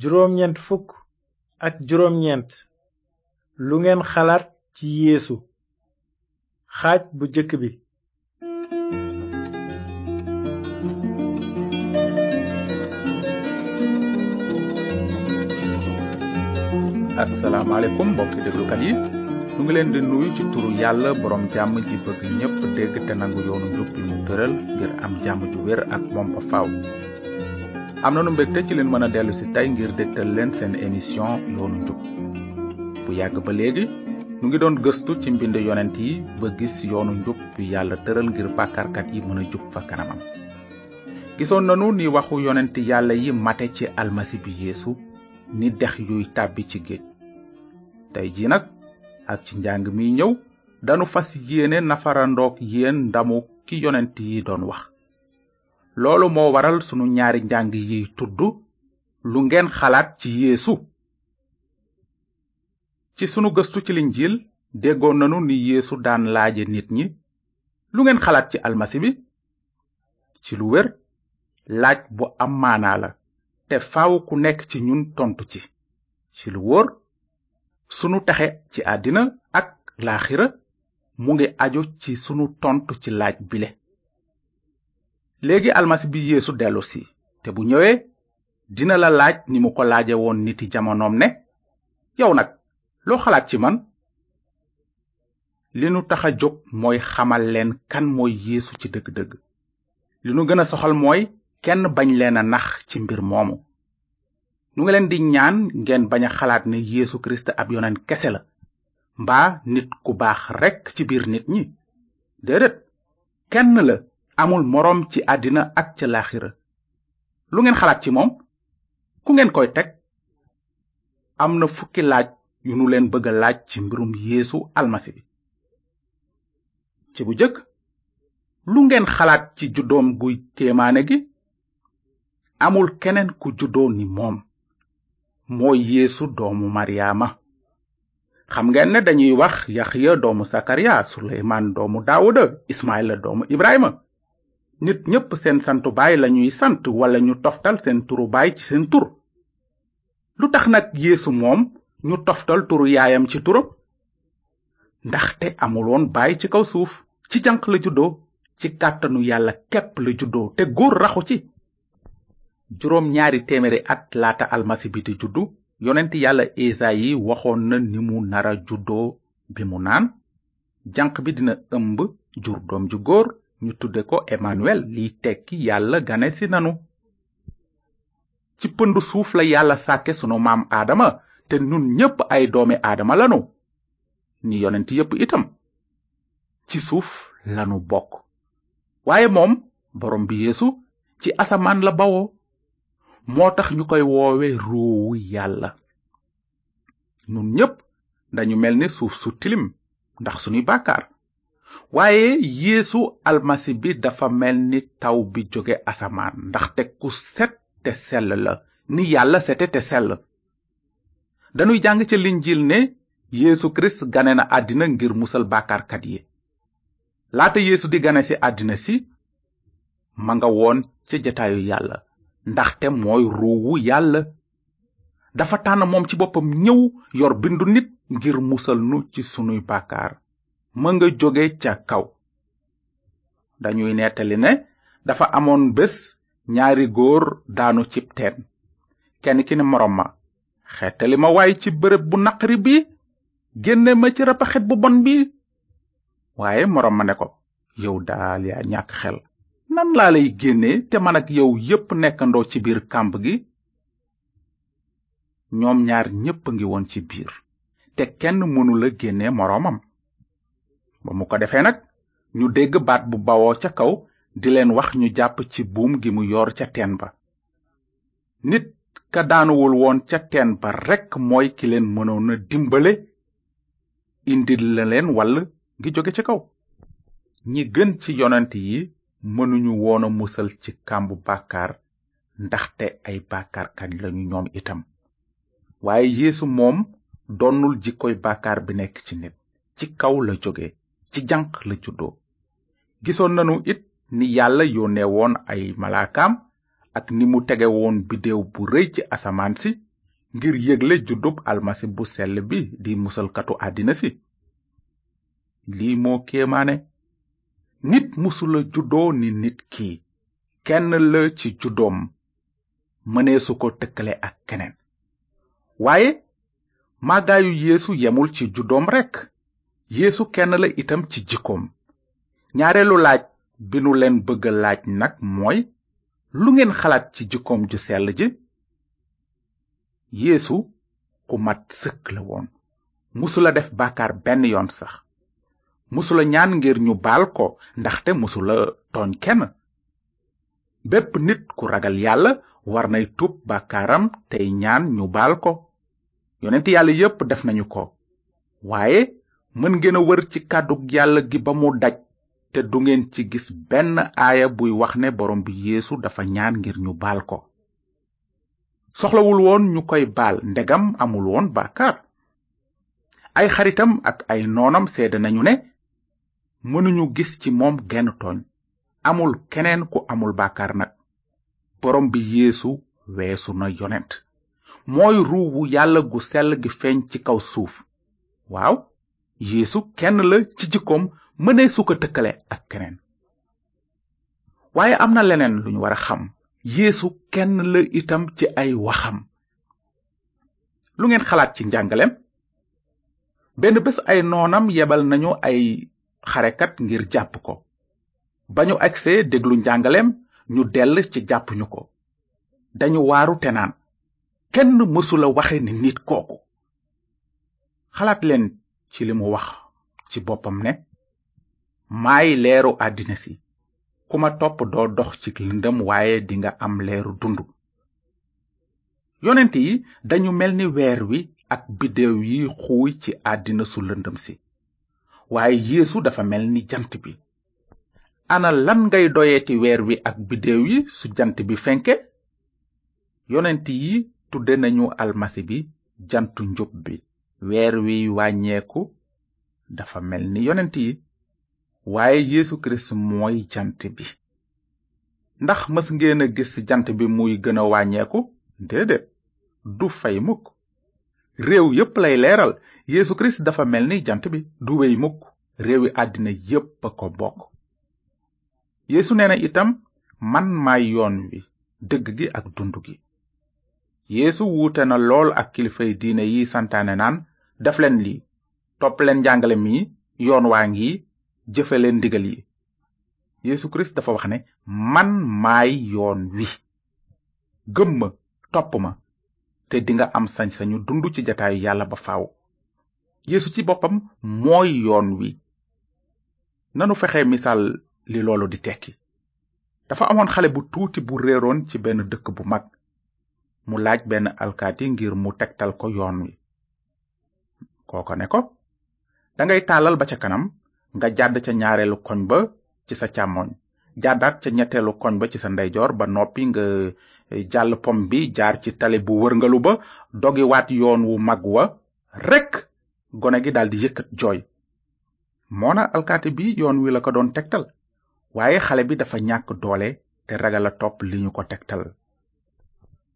juróom-ñeent fukk ak juróom-ñeent lu ngeen xalaat ci yéesu xaaj bu jëkk bi asalaamaaleykum mbokki déglukat yi ñu ngi leen di nuyu ci turu yàlla borom jàmm ji bëgg ñépp dégg te nangu yoonu njub bi mu tëral ngir am jàmm ju wér ak moom ba faaw am nanu mbégte ci leen mën a dellu si tey ngir dégtal leen seen émission yoonu njub bu yàgg ba léegi nu ngi doon gëstu ci mbind yonent yi ba gis yoonu njub bi yàlla tëral ngir bàkkaarkat yi mën a jub fa kanamam gisoon nanu ni waxu yonent yàlla yi mate ci almasi bi yeesu ni dex yuy tàbbi ci géej tey ji nag ak ci njàng mi ñëw danu fas yéene nafarandoog yéen ndamu ki yonent yi doon wax loolu moo waral sunu ñaari njàng yi tudd lu ngeen xalaat ci yeesu ci sunu gëstu ci linjiil déggoon nanu ni yeesu daan laaje nit ñi lu ngeen xalaat ci almasi bi ci lu wér laaj bu am maanaa la te faaw ku nekk ci ñun tontu ci ci lu wóor sunu texe ci àddina ak laaxira mu ngi aju ci sunu tontu ci laaj bile léegi almasi bi yeesu dellusi te bu ñëwee dina la laaj ni mu ko laaje woon niti jamonoom ne yow nag loo xalaat ci man li nu tax a jóg mooy xamal leen kan mooy yeesu ci dëgg-dëgg li nu gën a soxal mooy kenn bañ leen a nax ci mbir moomu nu ngi leen di ñaan ngeen bañ a xalaat ne yeesu kirist ab yonent kese la mbaa nit ku baax rekk ci biir nit ñi déedéet kenn la amul moroom ci àddina ak ca laaxira lu ngeen xalaat ci moom ku ngeen koy teg am na fukki laaj yu nu leen bëgg a laaj ci mbirum yéesu almasi bi ci bu jëkk lu ngeen xalaat ci juddoom guy kéemaane gi amul keneen ku juddoo ni moom mooy yeesu doomu maryaama xam ngeen ne dañuy wax yaxya doomu sakariya suleymaan doomu daawuda ismaila doomu ibrahima nit ñépp seen santu baay lañuy sant walla ñu toftal seen turu baay ci seen tur lu tax nag yeesu moom ñu toftal turu yaayam ci turam ndaxte amul woon baay ci kaw suuf ci janq la juddoo ci kàttanu yàlla képp la juddoo te góor raxu ci juróom ñaari téeméeri at laata almasi bi di juddu yonent yàlla esayi waxoon na ni mu nara juddoo bi mu naan janq bi dina ëmb jur doom ju góor ñu tudde ko emmanuel liy tekki yàlla gane si nanu ci pëndu suuf la yàlla sàkke sunu maam aadama te nun ñépp ay doomi aadama lanu ni yonent yépp itam ci suuf lanu bokk waaye moom borom bi yeesu ci asamaan la bawoo moo tax ñu koy woowe ruuwu yàlla nun ñépp dañu mel ni suuf su tilim ndax sunuy bàkkaar waaye yeesu almasi bi dafa mel ni taw bi jóge asamaan ndaxte ku set te sell la ni yàlla sete te sell danuy jàng ca linjiil ne yeesu kirist gane na àddina ngir musal bàkkaarkat yi laata yeesu di gane ci àddina si ma nga woon ca jataayu yàlla ndaxte mooy ruuwu yàlla dafa tànn moom ci boppam ñëw yor bindu nit ngir musal nu ci sunuy bàkkaar ma nga jóge ca kaw dañuy nettali ne dafa amoon bés ñaari góor daanu cib teen kenn ki ne moroom ma xettali ma waay ci bërëb bu naqari bi génne ma ci rapaxet bu bon bi waaye moroom ma ne ko yow daal yaa ñàkk xel nan laa lay génne te man ak yow yépp nekkandoo ci biir kàmb gi ñoom ñaar ñépp a ngi woon ci biir te kenn mënula génne moroomam ba mu ko defee nag ñu dégg baat bu bawoo ca kaw di leen wax ñu jàpp ci buum gi mu yor ca teen ba nit ka daanuwul woon ca teen ba rekk mooy ki leen mënoon a dimbale indil la leen wall ngi jóge ci kaw ñi gën ci yonent yi mënuñu woon a musal ci kàmbu bàkkaar ndaxte ay bàkkaarkat lañu ñoom itam waaye yéesu moom donnul jikkoy bàkkaar bi nekk ci nit ci kaw la jóge ci janq la juddoo gisoon nanu it ni yàlla yónnee woon ay malaakaam ak ni mu tege woon biddéew bu rëy ci asamaan si ngir yëgle juddub almasi bu sell bi di musalkatu àddina si lii moo kéemaane nit musula juddoo ni nit ki kenn la ci juddoom mëneesu ko tëkkale ak keneen waaye màggaayu yéesu yemul ci juddoom rekk yéesu kenn la itam ci jikkoom ñaareelu laaj bi nu leen bëgg laaj nag mooy lu ngeen xalaat ci jikkoom ju sell ji yéesu ku mat sëkk la woon musula def bàkkaar benn yoon sax musula ñaan ngir ñu baal ko ndaxte musula tooñ kenn bépp nit ku ragal yàlla war nay tuub bàkkaaram tey ñaan ñu baal ko yonent yàlla yépp def nañu ko waaye mën ngeen a wër ci kàddu yàlla gi ba mu daj te du ngeen ci gis benn aaya buy wax ne borom bi yéesu dafa ñaan ngir ñu baal ko soxlawul woon ñu koy baal ndegam amul woon bàkkaar ay xaritam ak ay noonam seede nañu ne mënuñu gis ci moom genn tooñ amul keneen ku amul bàkkaar nag borom bi yéesu weesu na yonent mooy ruuwu yàlla gu sell gi feeñ ci kaw suuf waaw yeesu kenn la ci jikkoom mënee su ko tëkkale ak keneen waaye am na leneen lu ñu war a xam yéesu kenn la itam ci ay waxam lu ngeen xalaat ci njàngaleem benn bés ay noonam yebal nañu ay xarekat ngir jàpp ko ba ñu agsee déglu njàngaleem ñu dell ci jàppuñu ko dañu waaru te naan kenn mësula waxe ni nit kooku xalaat leen ci li mu wax ci boppam ne maay leeru àddina si ku ma topp doo dox ci lëndëm waaye dinga am leeru dund yonent yi dañu mel ni weer wi ak biddeew yi xuuy ci àddina su lëndëm si waaye yéesu dafa mel ni jant bi ana lan ngay doyeeti weer wi ak biddéew yi su jant bi fenke yonent yi tudde nañu almasi bi jantu njub bi weer wi wàññeeku dafa mel ni yonent yi waaye yeesu kirist mooy jant bi ndax mës ngeen a gis jant bi muy gën a wàññeeku déedéet du fay mukk réew yépp lay leeral Yeesu Kirist dafa mel ni jant bi du wey mukk réewi àddina yépp a ko bokk Yeesu nee na itam man maay yoon wi dëgg gi ak dund gi Yeesu wuute na lool ak kilifay diine yi santaane naan def leen lii topp leen njàngale mi yoon waa ngi jëfe leen ndigal yi Yeesu Kirist dafa wax ne man maay yoon wi gëm ma topp ma te dinga am sañ-sañu dund ci jataayu yàlla ba faaw yeesu ci boppam mooy yoon wi nanu fexe misaal li loolu di tekki dafa amoon xale bu tuuti bu réeroon ci benn dëkk bu mag mu laaj benn alkaati ngir mu tegtal ko yoon wi kooka ne ko dangay tàllal ba ca kanam nga jàdd ca ñaareelu koñ ba ci sa càmmoñ jàddaat ca ñetteelu koñ ba ci sa ndeyjoor ba noppi nga eh, jàll pom bi jaar ci tali bu wërngalu ba dogiwaat yoon wu mag wa rekk gone gi daldi yëkkat jooy moona alkaati bi yoon wi la ko doon tegtal waaye xale bi dafa ñàkk doole te ragal a topp li ñu ko tegtal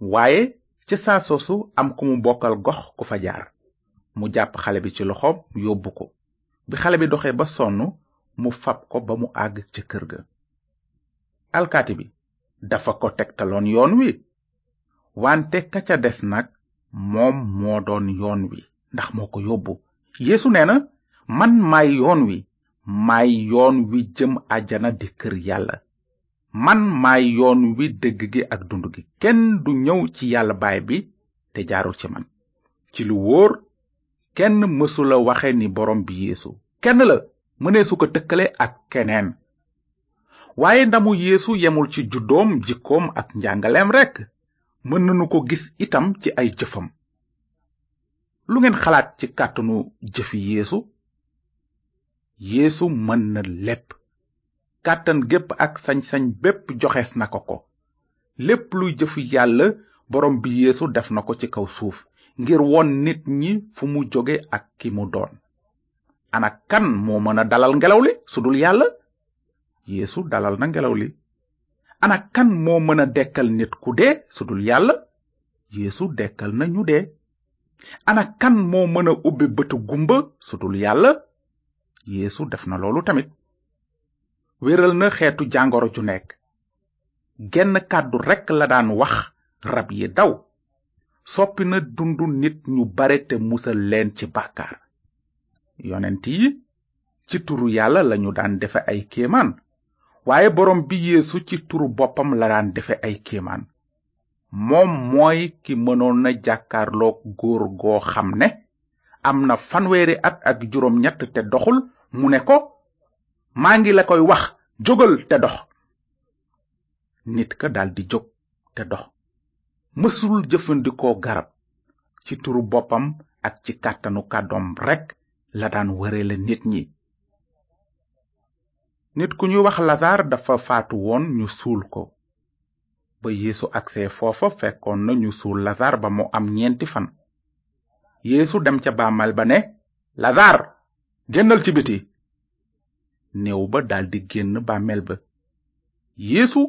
waaye ci saa soosu am ku mu bokkal gox ku fa jaar mu jàpp xale bi ci loxoom yóbbu ko bi xale bi doxee ba sonn mu fab ko ba mu àgg ca kër ga alkaati bi dafa ko tegtaloon yoon wi wante ka ca des nag moom moo doon yoon wi ndax moo ko yóbbu yeesu nee na man maay yoon wi maay yoon wi jëm àjjana di kër yàlla man maay yoon wi dëgg gi ak dund gi kenn du ñëw ci yàlla baay bi te jaarul ci man ci lu wóor kenn mësula waxe ni borom bi yeesu kenn la mënee su ko tëkkale ak keneen waaye ndamu yeesu yemul ci juddoom jikkoom ak njàngaleem rekk mën nanu ko gis itam ci ay jëfam lu ngeen xalaat ci kàttanu jëfi yeesu yeesu mën na lépp kàttan gépp ak sañ-sañ bépp joxees na ko ko lépp luy jëfi yàlla borom bi yeesu def na ko ci kaw suuf ngir won nit ñi fu mu jóge ak ki mu doon ana kan moo mën a dalal ngelaw li su dul yàlla yeesu dalal na ngelaw li ana kan moo mën a dekkal nit ku dee su dul yàlla yeesu dekkal na ñu dee ana kan moo mën a ubbi bëtu gumba su dul yàlla yeesu def na loolu tamit wéral na xeetu jàngoro ju nekk genn kàddu rekk la daan wax rab yi daw soppi na dundu nit ñu bare te musal leen ci bàkkaar yonent yi ci turu yàlla lañu daan defe ay kéemaan waaye boroom bi yeesu ci turu boppam la daan defe ay kéemaan moom mooy ki mënoon na jàkkaarloog góor goo xam ne am na fanweeri at ak juróom ñett te doxul mu ne ko maa ngi la koy wax jógal te dox nit ka daldi jóg te dox mësul jëfandikoo garab ci turu boppam ak ci kàttanu kàddoom rekk la daan wërale nit ñi nit ku ñu wax lasaar dafa faatu woon ñu suul ko ba yeesu agsee foofa fekkoon na ñu suul lasaar ba mu am ñeenti fan yeesu dem ca bàmmeel ba ne lasaar génnal ci biti néew ba daldi génn bàmmeel ba yéesu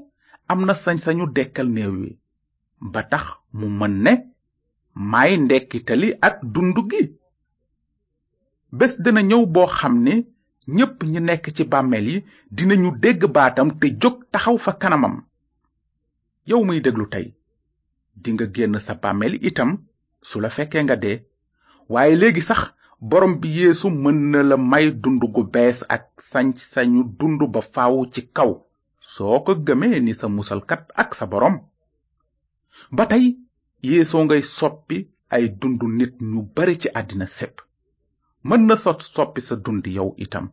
am na sañ-sañu dekkal néew yi ba tax mu mën ne maay ndekkitali ak dund gi bés dina ñëw boo xam ne ñépp ñi nekk ci bàmmeel yi dinañu dégg baatam te jóg taxaw fa kanamam yow muy déglu tey dinga génn sa bàmmeel itam su la fekkee nga dee waaye léegi sax borom bi yeesu mën na la may dund gu bees ak sañ-sañu dund ba faaw ci kaw soo ko gëmee ni sa musalkat ak sa borom ba tey yeesoo ngay soppi ay dund nit ñu bari ci àddina sépp mën na sot soppi sa dund yow itam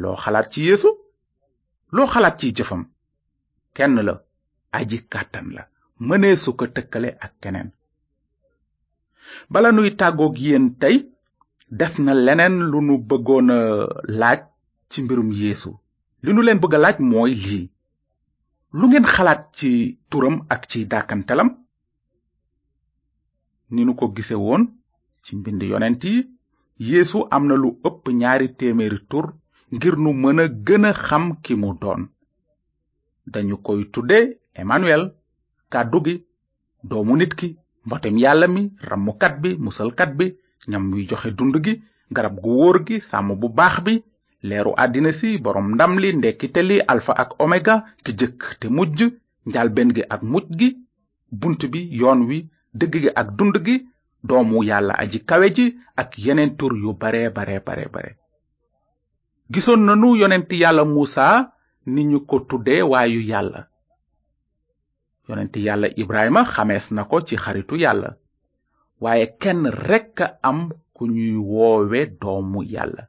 loo xalaat ci yeesu loo xalaat ci jëfam kenn la aji kàttan la mënee su ko tëkkale ak keneen bala nuy tàggoog yéen tey des na leneen lu nu bëggoon a laaj ci mbirum yéesu li nu leen bëgg a laaj mooy lii lu ngeen xalaat ci turam ak ci dàkkantalam ni nu ko gise woon ci mbind yonent yi yeesu am na lu ëpp ñaari téeméeri tur ngir nu mën a gën a xam ki mu doon dañu koy tudde emmanuel kàddu gi doomu nit ki mbotem yàlla mi rammukat bi musalkat bi ñam wi joxe dund gi garab gu wóor gi sàmm bu baax bi leeru àddina si boroom ndam li ndekkite li alfa ak omega ki jëkk te mujj njalbeen gi ak muj gi bunt bi yoon wi dëgg gi ak dund gi doomu yàlla aji kawe ji ak yeneen tur yu bare bare bare bare gisoon nanu yonent yàlla muusa ni ñu ko tudde waayu yàlla yonent yàlla ibrahima xamees na ko ci xaritu yàlla waaye kenn rekk a am ku ñuy woowe doomu yàlla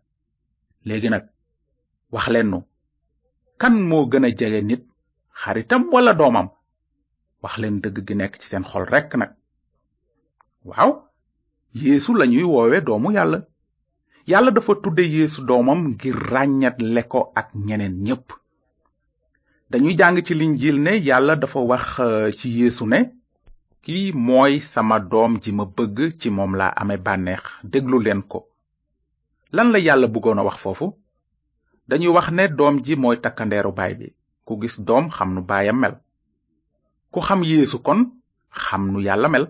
léegi nag wax leen nu kan moo gën a jege nit xaritam walla doomam wax leen dëgg gi nekk ci seen xol rekk nag waaw yeesu lañuy woowe doomu yàlla yàlla dafa tudde yeesu doomam ngir ràññatle ko ak ñeneen ñépp dañuy jàng ci linjiil ne yàlla dafa wax euh, ci yeesu ne kii mooy sama doom ji ma bëgg ci moom laa ame bànneex déglu leen ko lan la yàlla bëggoon a wax foofu dañuy wax ne doom ji mooy takkandeeru baay bi ku gis doom xam nu baayam mel ku xam yeesu kon xam nu yàlla mel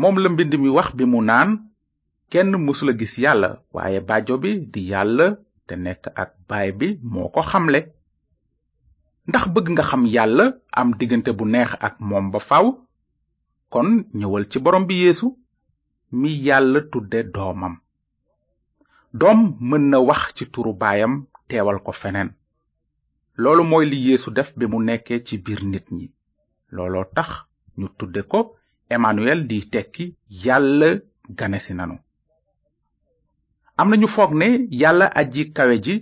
moom la mbind mi wax bi mu naan kenn mësula gis yàlla waaye bàjjo bi di yàlla te nekk ak baay bi moo ko xamle ndax bëgg nga xam yàlla am diggante bu neex ak moom ba faw kon ñëwal ci borom bi yeesu mi yàlla tudde doomam doom mën na wax ci turu baayam teewal ko feneen loolu mooy li yeesu def bi mu nekkee ci biir nit ñi looloo tax ñu tudde ko emmanuel di tekki yàlla ganesi nanu am na ñu foog ne yàlla aji kawe ji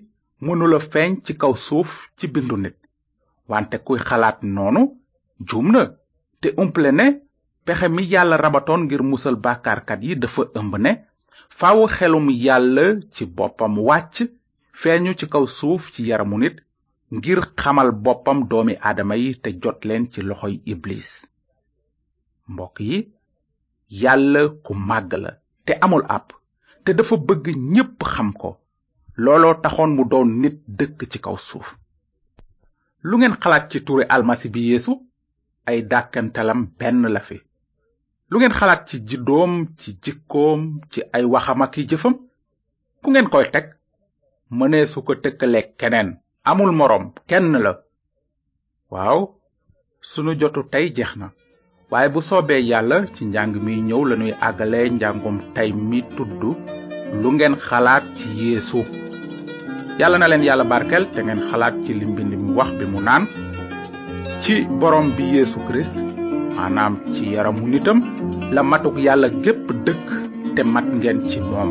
mënula feeñ ci kaw suuf ci bindu nit wante kuy xalaat noonu juum na te umple ne pexe mi yàlla rabatoon ngir musal bàkkaarkat yi dafa ëmb ne faaw xelum yàlla ci boppam wàcc feeñu ci kaw suuf ci yaramu nit ngir xamal boppam doomi aadama yi te jot leen ci loxoy iblis mbokk yi yàlla ku màgg la te amul àpp te dafa bëgg ñépp xam ko looloo taxoon mu doon nit dëkk ci kaw suuf lu ngeen xalaat ci turi almasi bi yeesu ay dàkkantalam benn la fi lu ngeen xalaat ci jiddoom ci jikkoom ci ay waxam ak i jëfam ku ngeen koy teg mënee su ko tëkkale keneen amul moroom kenn la waaw sunu jotu tey jeex na waaye bu soobee yàlla ci njàng mi ñëw lañuy àggale njàngum tey mi tudd lu ngeen xalaat ci yeesu yàlla na leen yàlla barkel te ngeen xalaat ci li mbind mi wax bi mu naan ci borom bi yeesu kirist maanaam ci yaramu nitam la matuk yàlla gépp dëkk te mat ngeen ci moom